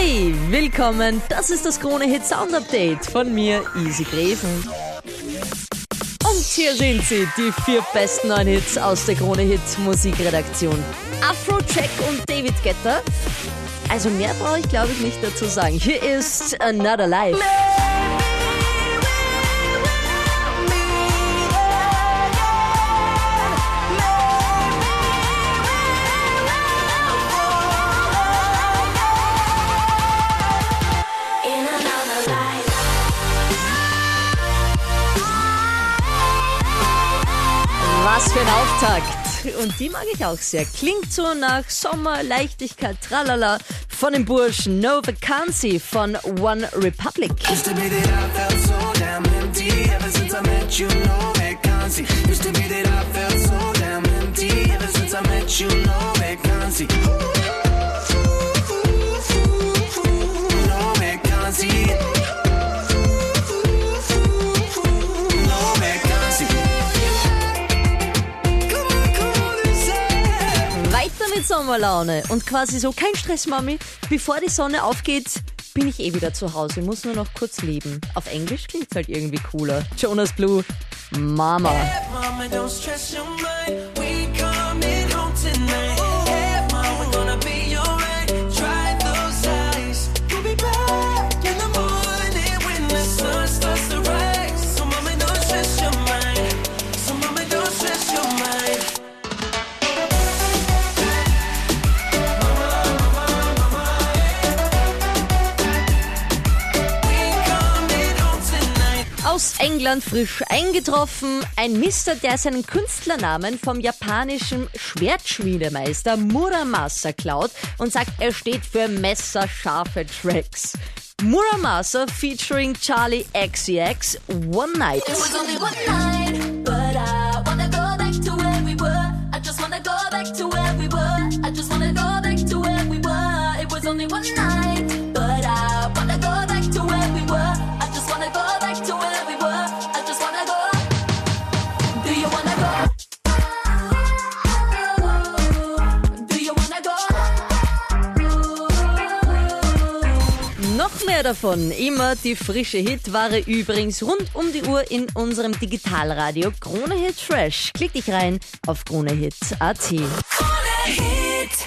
Hey, willkommen. Das ist das Krone Hit Sound Update von mir, Easy Greven. Und hier sind sie, die vier besten neuen Hits aus der Krone Hit Musikredaktion. Afro Check und David Getter. Also mehr brauche ich glaube ich nicht dazu sagen. Hier ist Another Life. In Was für ein Auftakt. Und die mag ich auch sehr. Klingt so nach Sommer, Leichtigkeit, tralala. Von dem Burschen No Vacancy von One Republic. Used to. Mit Sommerlaune. Und quasi so, kein Stress, Mami. Bevor die Sonne aufgeht, bin ich eh wieder zu Hause. Muss nur noch kurz leben. Auf Englisch klingt's halt irgendwie cooler. Jonas Blue, Mama. Mama, Aus England frisch eingetroffen. Ein Mister, der seinen Künstlernamen vom japanischen Schwertschmiedemeister Muramasa klaut und sagt, er steht für messerscharfe Tracks. Muramasa featuring Charlie XCX One Night. I just wanna go back mehr davon. Immer die frische Hitware übrigens rund um die Uhr in unserem Digitalradio Krone Hit Fresh. Klick dich rein auf kronehit.at. Krone Hit.